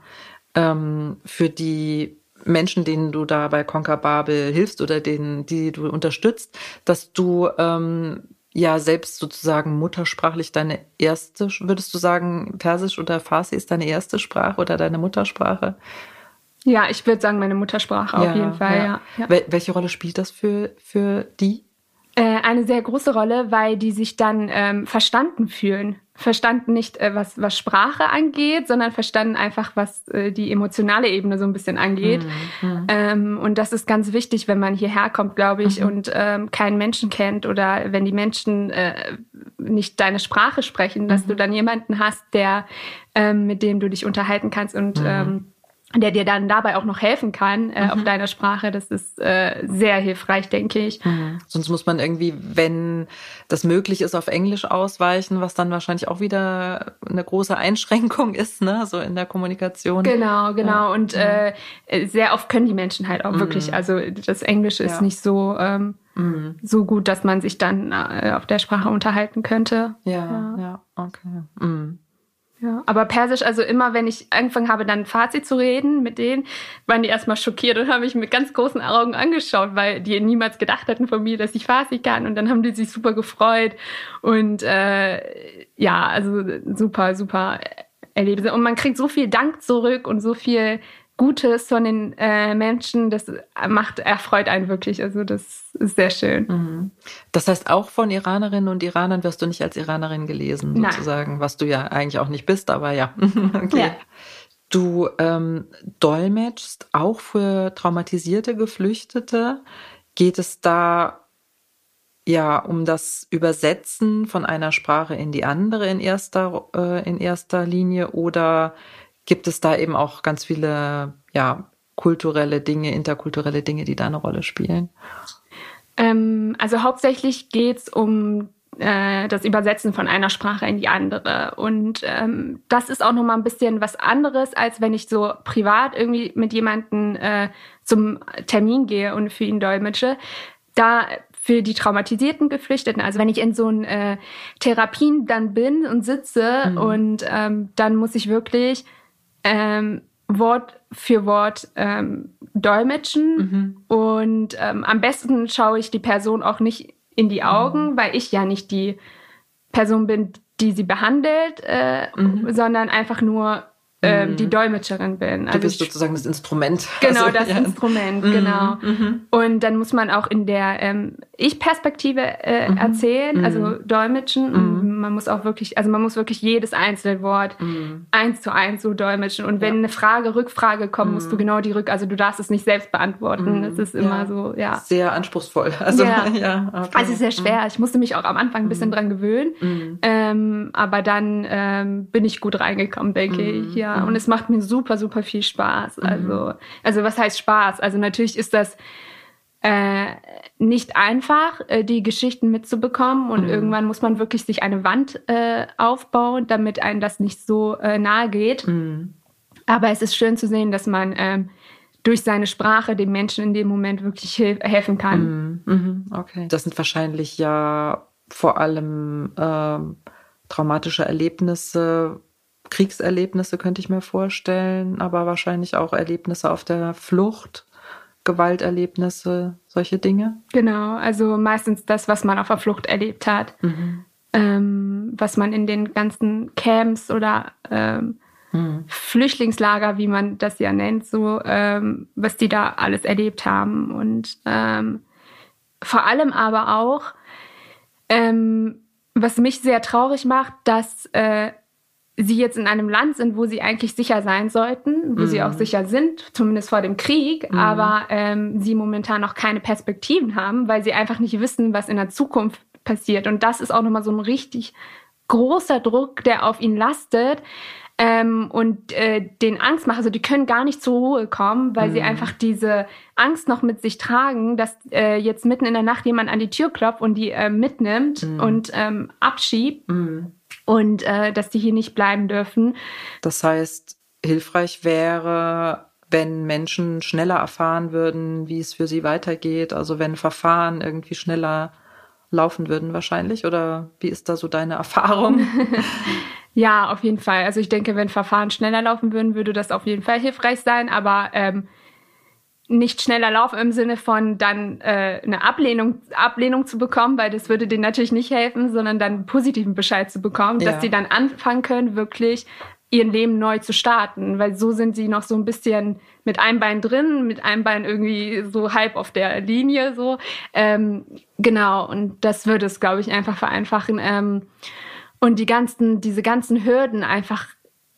ähm, für die Menschen, denen du da bei Conquer Babel hilfst oder denen, die du unterstützt, dass du ähm, ja selbst sozusagen muttersprachlich deine erste, würdest du sagen, Persisch oder Farsi ist deine erste Sprache oder deine Muttersprache? Ja, ich würde sagen, meine Muttersprache ja, auf jeden Fall, ja. ja. ja. Welche Rolle spielt das für, für die? Äh, eine sehr große Rolle, weil die sich dann ähm, verstanden fühlen. Verstanden nicht, äh, was, was Sprache angeht, sondern verstanden einfach, was äh, die emotionale Ebene so ein bisschen angeht. Mhm. Ähm, und das ist ganz wichtig, wenn man hierher kommt, glaube ich, mhm. und ähm, keinen Menschen kennt oder wenn die Menschen äh, nicht deine Sprache sprechen, dass mhm. du dann jemanden hast, der ähm, mit dem du dich unterhalten kannst und mhm. ähm, der dir dann dabei auch noch helfen kann äh, mhm. auf deiner Sprache. Das ist äh, sehr hilfreich, denke ich. Mhm. Sonst muss man irgendwie, wenn das möglich ist, auf Englisch ausweichen, was dann wahrscheinlich auch wieder eine große Einschränkung (laughs) ist, ne, so in der Kommunikation. Genau, genau. Ja. Und äh, sehr oft können die Menschen halt auch mhm. wirklich, also das Englische ist ja. nicht so ähm, mhm. so gut, dass man sich dann äh, auf der Sprache unterhalten könnte. Ja, ja, ja okay. Ja, aber Persisch, also immer wenn ich angefangen habe, dann Fazit zu reden mit denen, waren die erstmal schockiert und haben mich mit ganz großen Augen angeschaut, weil die niemals gedacht hatten von mir, dass ich Farsi kann. Und dann haben die sich super gefreut. Und äh, ja, also super, super Erlebnisse. Und man kriegt so viel Dank zurück und so viel Gutes von den äh, Menschen, das macht, erfreut einen wirklich. Also das ist sehr schön. Mhm. Das heißt, auch von Iranerinnen und Iranern wirst du nicht als Iranerin gelesen, Nein. sozusagen, was du ja eigentlich auch nicht bist, aber ja. (laughs) okay. Ja. Du ähm, dolmetschst auch für traumatisierte Geflüchtete. Geht es da ja um das Übersetzen von einer Sprache in die andere in erster, äh, in erster Linie oder gibt es da eben auch ganz viele, ja, kulturelle Dinge, interkulturelle Dinge, die da eine Rolle spielen? Ähm, also hauptsächlich geht es um äh, das Übersetzen von einer Sprache in die andere. Und ähm, das ist auch nochmal ein bisschen was anderes, als wenn ich so privat irgendwie mit jemandem äh, zum Termin gehe und für ihn dolmetsche. Da für die traumatisierten Geflüchteten. Also wenn ich in so einen äh, Therapien dann bin und sitze mhm. und ähm, dann muss ich wirklich ähm, Wort für Wort ähm, dolmetschen. Mhm. Und ähm, am besten schaue ich die Person auch nicht in die Augen, mhm. weil ich ja nicht die Person bin, die sie behandelt, äh, mhm. sondern einfach nur ähm, die mhm. Dolmetscherin bin. Also du bist sozusagen das Instrument. (laughs) Genau, also, das ja. Instrument, mhm. genau. Mhm. Und dann muss man auch in der ähm, Ich-Perspektive äh, mhm. erzählen, mhm. also dolmetschen. Und man muss auch wirklich, also man muss wirklich jedes einzelne Wort eins zu eins so dolmetschen. Und wenn ja. eine Frage, Rückfrage kommt, musst du genau die Rück, also du darfst es nicht selbst beantworten. Das ist immer ja. so, ja. Sehr anspruchsvoll. (laughs) Also, ja. (laughs) ja okay. also sehr schwer. Ich musste mich auch am Anfang ein bisschen dran gewöhnen. Ähm, aber dann ähm, bin ich gut reingekommen, denke ich, ja. Mhm. Und es macht mir super, super viel Spaß. Mhm. Also, also was heißt Spaß? Also natürlich ist das äh, nicht einfach, äh, die Geschichten mitzubekommen. Und mhm. irgendwann muss man wirklich sich eine Wand äh, aufbauen, damit einem das nicht so äh, nahe geht. Mhm. Aber es ist schön zu sehen, dass man ähm, durch seine Sprache den Menschen in dem Moment wirklich helfen kann. Mhm. mhm. Okay. Das sind wahrscheinlich ja vor allem ähm, traumatische Erlebnisse, Kriegserlebnisse könnte ich mir vorstellen, aber wahrscheinlich auch Erlebnisse auf der Flucht, Gewalterlebnisse, solche Dinge. Genau, also meistens das, was man auf der Flucht erlebt hat, mhm. ähm, was man in den ganzen Camps oder ähm, mhm. Flüchtlingslager, wie man das ja nennt, so ähm, was die da alles erlebt haben und ähm, vor allem aber auch ähm, was mich sehr traurig macht, dass äh, sie jetzt in einem Land sind, wo sie eigentlich sicher sein sollten, wo mhm. sie auch mhm. sicher sind, zumindest vor dem Krieg, mhm. aber ähm, sie momentan noch keine Perspektiven haben, weil sie einfach nicht wissen, was in der Zukunft passiert. Und das ist auch nochmal so ein richtig großer Druck, der auf ihnen lastet. Ähm, und äh, den Angst macht, also die können gar nicht zur Ruhe kommen, weil mhm. sie einfach diese Angst noch mit sich tragen, dass äh, jetzt mitten in der Nacht jemand an die Tür klopft und die äh, mitnimmt mhm. und ähm, abschiebt. Mhm und äh, dass die hier nicht bleiben dürfen. Das heißt, hilfreich wäre, wenn Menschen schneller erfahren würden, wie es für sie weitergeht, also wenn Verfahren irgendwie schneller laufen würden wahrscheinlich oder wie ist da so deine Erfahrung? (laughs) ja, auf jeden Fall. Also ich denke, wenn Verfahren schneller laufen würden, würde das auf jeden Fall hilfreich sein, aber ähm, nicht schneller laufen im Sinne von dann äh, eine Ablehnung, Ablehnung zu bekommen, weil das würde denen natürlich nicht helfen, sondern dann einen positiven Bescheid zu bekommen, ja. dass sie dann anfangen können, wirklich ihr Leben neu zu starten, weil so sind sie noch so ein bisschen mit einem Bein drin, mit einem Bein irgendwie so halb auf der Linie so. Ähm, genau, und das würde es, glaube ich, einfach vereinfachen. Ähm, und die ganzen, diese ganzen Hürden einfach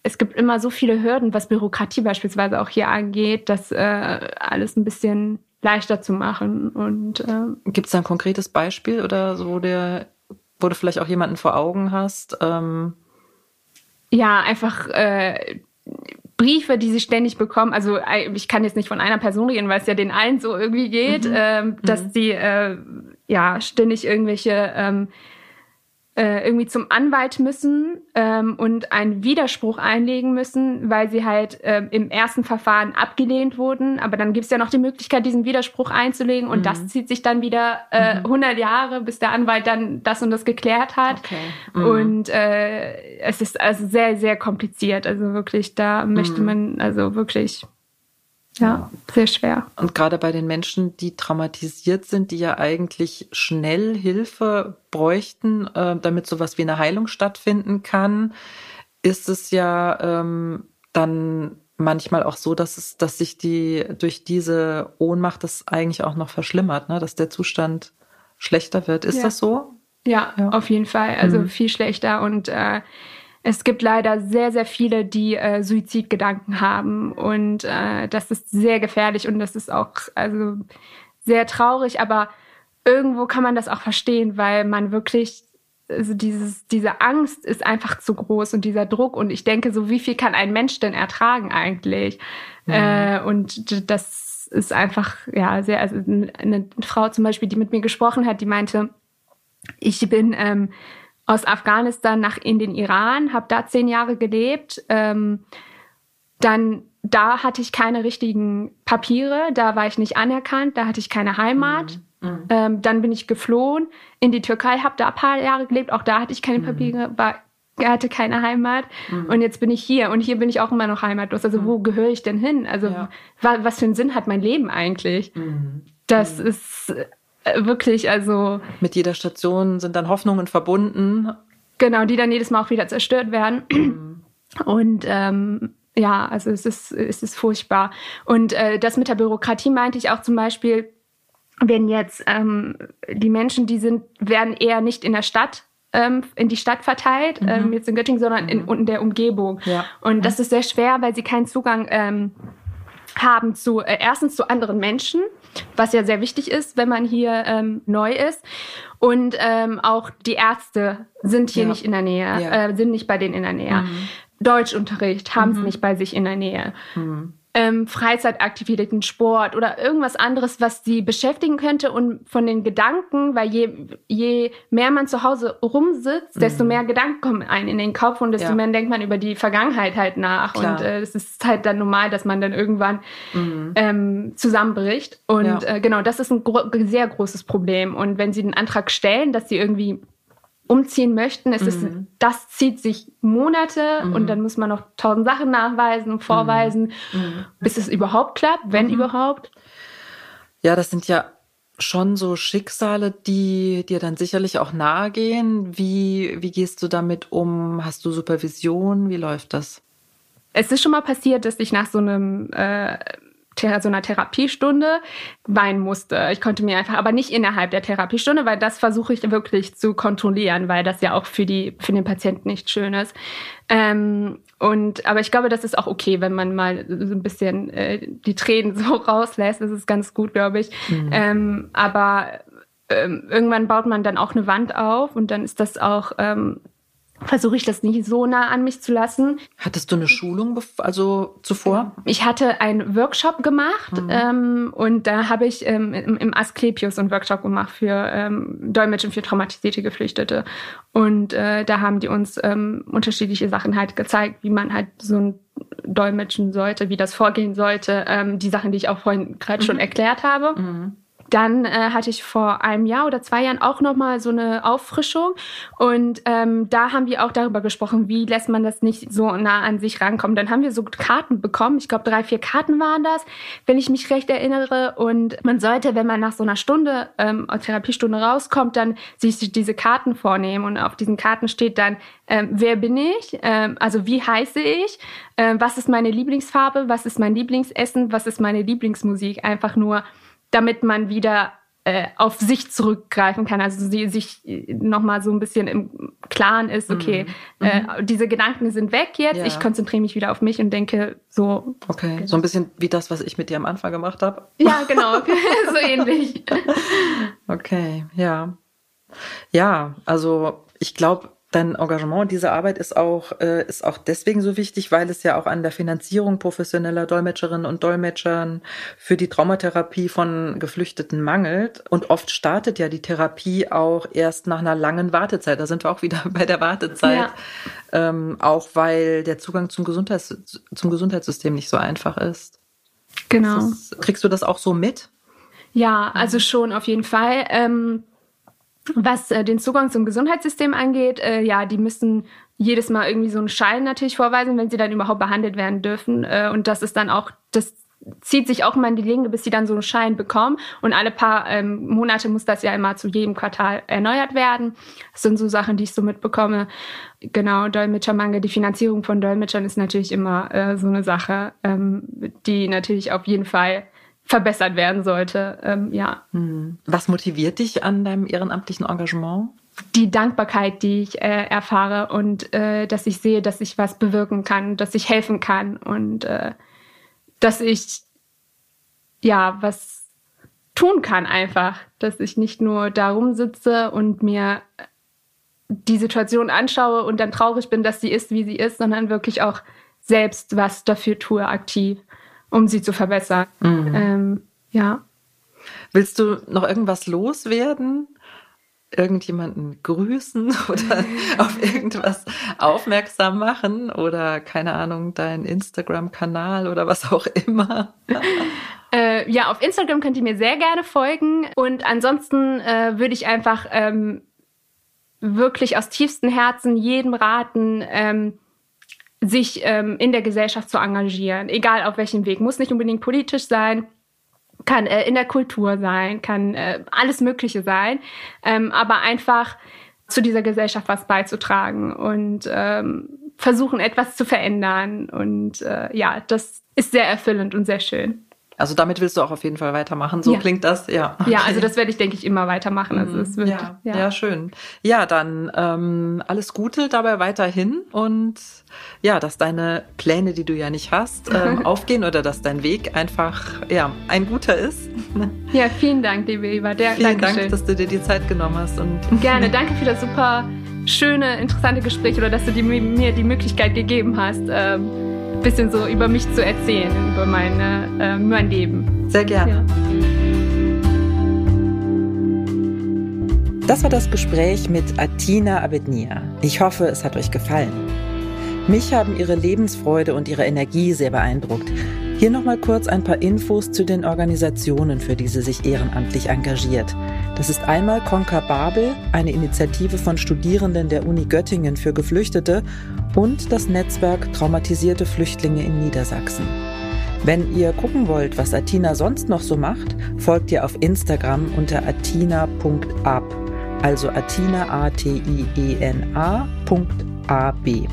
es gibt immer so viele Hürden, was Bürokratie beispielsweise auch hier angeht, das äh, alles ein bisschen leichter zu machen. Und äh, gibt es da ein konkretes Beispiel oder so, wo, der, wo du vielleicht auch jemanden vor Augen hast? Ähm ja, einfach äh, Briefe, die sie ständig bekommen, also ich kann jetzt nicht von einer Person reden, weil es ja den allen so irgendwie geht, mhm. ähm, dass mhm. sie äh, ja ständig irgendwelche ähm, äh, irgendwie zum Anwalt müssen ähm, und einen Widerspruch einlegen müssen, weil sie halt ähm, im ersten Verfahren abgelehnt wurden. Aber dann gibt es ja noch die Möglichkeit, diesen Widerspruch einzulegen und mhm. das zieht sich dann wieder äh, mhm. 100 Jahre, bis der Anwalt dann das und das geklärt hat. Okay. Mhm. Und äh, es ist also sehr, sehr kompliziert. Also wirklich, da möchte mhm. man also wirklich ja, sehr schwer. Und gerade bei den Menschen, die traumatisiert sind, die ja eigentlich schnell Hilfe bräuchten, äh, damit sowas wie eine Heilung stattfinden kann, ist es ja ähm, dann manchmal auch so, dass es, dass sich die durch diese Ohnmacht das eigentlich auch noch verschlimmert, ne? dass der Zustand schlechter wird. Ist ja. das so? Ja, ja, auf jeden Fall. Also mhm. viel schlechter und äh, es gibt leider sehr, sehr viele, die äh, Suizidgedanken haben und äh, das ist sehr gefährlich und das ist auch also sehr traurig, aber irgendwo kann man das auch verstehen, weil man wirklich also dieses, diese Angst ist einfach zu groß und dieser Druck und ich denke so, wie viel kann ein Mensch denn ertragen eigentlich? Mhm. Äh, und das ist einfach, ja, sehr, also eine Frau zum Beispiel, die mit mir gesprochen hat, die meinte, ich bin ähm, aus Afghanistan nach in den Iran, habe da zehn Jahre gelebt. Ähm, dann da hatte ich keine richtigen Papiere, da war ich nicht anerkannt, da hatte ich keine Heimat. Mhm. Mhm. Ähm, dann bin ich geflohen in die Türkei, habe da ein paar Jahre gelebt, auch da hatte ich keine mhm. Papiere, war, hatte keine Heimat. Mhm. Und jetzt bin ich hier und hier bin ich auch immer noch heimatlos. Also wo gehöre ich denn hin? Also ja. wa was für einen Sinn hat mein Leben eigentlich? Mhm. Das mhm. ist äh, wirklich, also. Mit jeder Station sind dann Hoffnungen verbunden. Genau, die dann jedes Mal auch wieder zerstört werden. Mhm. (clears throat) Und ähm, ja, also es ist, es ist furchtbar. Und äh, das mit der Bürokratie meinte ich auch zum Beispiel, wenn jetzt ähm, die Menschen, die sind, werden eher nicht in der Stadt ähm, in die Stadt verteilt, mhm. ähm, jetzt in Göttingen, sondern in, mhm. in der Umgebung. Ja. Und das ist sehr schwer, weil sie keinen Zugang ähm, haben zu äh, erstens zu anderen Menschen, was ja sehr wichtig ist, wenn man hier ähm, neu ist. Und ähm, auch die Ärzte sind hier ja. nicht in der Nähe, ja. äh, sind nicht bei denen in der Nähe. Mhm. Deutschunterricht haben es mhm. nicht bei sich in der Nähe. Mhm ähm, Freizeitaktivitäten, Sport oder irgendwas anderes, was sie beschäftigen könnte und von den Gedanken, weil je, je mehr man zu Hause rumsitzt, mhm. desto mehr Gedanken kommen einem in den Kopf und desto ja. mehr denkt man über die Vergangenheit halt nach Klar. und äh, es ist halt dann normal, dass man dann irgendwann mhm. ähm, zusammenbricht und ja. äh, genau, das ist ein gro sehr großes Problem und wenn sie den Antrag stellen, dass sie irgendwie umziehen möchten. Es mhm. ist, das zieht sich Monate mhm. und dann muss man noch tausend Sachen nachweisen, vorweisen, mhm. mhm. bis es überhaupt klappt, wenn mhm. überhaupt. Ja, das sind ja schon so Schicksale, die dir dann sicherlich auch nahe gehen. Wie, wie gehst du damit um? Hast du Supervision? Wie läuft das? Es ist schon mal passiert, dass ich nach so einem äh, so einer Therapiestunde weinen musste. Ich konnte mir einfach, aber nicht innerhalb der Therapiestunde, weil das versuche ich wirklich zu kontrollieren, weil das ja auch für die für den Patienten nicht schön ist. Ähm, und aber ich glaube, das ist auch okay, wenn man mal so ein bisschen äh, die Tränen (laughs) so rauslässt. Das ist ganz gut, glaube ich. Mhm. Ähm, aber ähm, irgendwann baut man dann auch eine Wand auf und dann ist das auch ähm, versuche ich das nicht so nah an mich zu lassen. Hattest du eine Schulung also zuvor? Ich hatte einen Workshop gemacht mhm. ähm, und da habe ich ähm, im, im Asklepios einen Workshop gemacht für ähm, Dolmetschen für traumatisierte Geflüchtete. Und äh, da haben die uns ähm, unterschiedliche Sachen halt gezeigt, wie man halt so ein Dolmetschen sollte, wie das vorgehen sollte. Ähm, die Sachen, die ich auch vorhin gerade mhm. schon erklärt habe. Mhm. Dann äh, hatte ich vor einem Jahr oder zwei Jahren auch noch mal so eine Auffrischung. Und ähm, da haben wir auch darüber gesprochen, wie lässt man das nicht so nah an sich rankommen. Dann haben wir so Karten bekommen, ich glaube drei, vier Karten waren das, wenn ich mich recht erinnere. Und man sollte, wenn man nach so einer Stunde, ähm, Therapiestunde rauskommt, dann sich diese Karten vornehmen. Und auf diesen Karten steht dann, ähm, wer bin ich, ähm, also wie heiße ich, ähm, was ist meine Lieblingsfarbe, was ist mein Lieblingsessen, was ist meine Lieblingsmusik, einfach nur damit man wieder äh, auf sich zurückgreifen kann, also sie sich nochmal so ein bisschen im Klaren ist, okay, mhm. äh, mhm. diese Gedanken sind weg jetzt, ja. ich konzentriere mich wieder auf mich und denke so. Okay, so ein bisschen wie das, was ich mit dir am Anfang gemacht habe. Ja, genau, (laughs) (laughs) so ähnlich. Okay, ja. Ja, also ich glaube, Dein Engagement, diese Arbeit ist auch, äh, ist auch deswegen so wichtig, weil es ja auch an der Finanzierung professioneller Dolmetscherinnen und Dolmetschern für die Traumatherapie von Geflüchteten mangelt. Und oft startet ja die Therapie auch erst nach einer langen Wartezeit. Da sind wir auch wieder (laughs) bei der Wartezeit. Ja. Ähm, auch weil der Zugang zum, Gesundheits zum Gesundheitssystem nicht so einfach ist. Genau. Ist, kriegst du das auch so mit? Ja, also schon auf jeden Fall. Ähm was äh, den Zugang zum Gesundheitssystem angeht, äh, ja, die müssen jedes Mal irgendwie so einen Schein natürlich vorweisen, wenn sie dann überhaupt behandelt werden dürfen. Äh, und das ist dann auch, das zieht sich auch immer in die Länge, bis sie dann so einen Schein bekommen. Und alle paar ähm, Monate muss das ja immer zu jedem Quartal erneuert werden. Das sind so Sachen, die ich so mitbekomme. Genau, Dolmetschermangel, die Finanzierung von Dolmetschern ist natürlich immer äh, so eine Sache, ähm, die natürlich auf jeden Fall verbessert werden sollte. Ähm, ja. Hm. Was motiviert dich an deinem ehrenamtlichen Engagement? Die Dankbarkeit, die ich äh, erfahre und äh, dass ich sehe, dass ich was bewirken kann, dass ich helfen kann und äh, dass ich ja was tun kann einfach, dass ich nicht nur da rumsitze und mir die Situation anschaue und dann traurig bin, dass sie ist, wie sie ist, sondern wirklich auch selbst was dafür tue, aktiv um sie zu verbessern. Mhm. Ähm, ja. Willst du noch irgendwas loswerden? Irgendjemanden grüßen (laughs) oder auf irgendwas aufmerksam machen oder keine Ahnung, dein Instagram-Kanal oder was auch immer? (laughs) Äh, ja, auf Instagram könnt ihr mir sehr gerne folgen und ansonsten äh, würde ich einfach ähm, wirklich aus tiefstem Herzen jedem raten, ähm, sich ähm, in der Gesellschaft zu engagieren, egal auf welchem Weg. Muss nicht unbedingt politisch sein, kann äh, in der Kultur sein, kann äh, alles Mögliche sein, ähm, aber einfach zu dieser Gesellschaft was beizutragen und ähm, versuchen, etwas zu verändern. Und äh, ja, das ist sehr erfüllend und sehr schön. Also damit willst du auch auf jeden Fall weitermachen. So ja. klingt das, ja. Okay. Ja, also das werde ich, denke ich, immer weitermachen. Also es wird, ja, ja. ja schön. Ja, dann ähm, alles Gute dabei weiterhin und ja, dass deine Pläne, die du ja nicht hast, ähm, (laughs) aufgehen oder dass dein Weg einfach ja ein guter ist. (laughs) Ja, vielen Dank, liebe Eva. Der, vielen Dankeschön. Dank, dass du dir die Zeit genommen hast und gerne. Danke für das super schöne, interessante Gespräch oder dass du die, mir die Möglichkeit gegeben hast. Ähm, bisschen so über mich zu erzählen, über meine, äh, mein Leben. Sehr gerne. Ja. Das war das Gespräch mit Atina Abednia. Ich hoffe, es hat euch gefallen. Mich haben ihre Lebensfreude und ihre Energie sehr beeindruckt. Hier nochmal kurz ein paar Infos zu den Organisationen, für die sie sich ehrenamtlich engagiert. Das ist einmal Conquer Babel, eine Initiative von Studierenden der Uni Göttingen für Geflüchtete und das Netzwerk Traumatisierte Flüchtlinge in Niedersachsen. Wenn ihr gucken wollt, was Atina sonst noch so macht, folgt ihr auf Instagram unter atina.ab, also Atina A-T-I-E-N-A. A-B.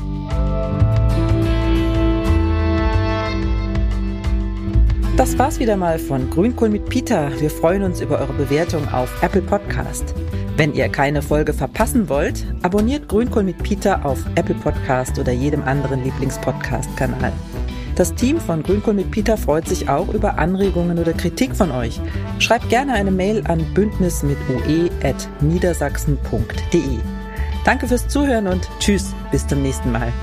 Das war's wieder mal von Grünkohl mit Peter. Wir freuen uns über eure Bewertung auf Apple Podcast. Wenn ihr keine Folge verpassen wollt, abonniert Grünkohl mit Peter auf Apple Podcast oder jedem anderen Lieblingspodcast-Kanal. Das Team von Grünkohl mit Peter freut sich auch über Anregungen oder Kritik von euch. Schreibt gerne eine Mail an bündnis mit ue.niedersachsen.de. Danke fürs Zuhören und tschüss, bis zum nächsten Mal.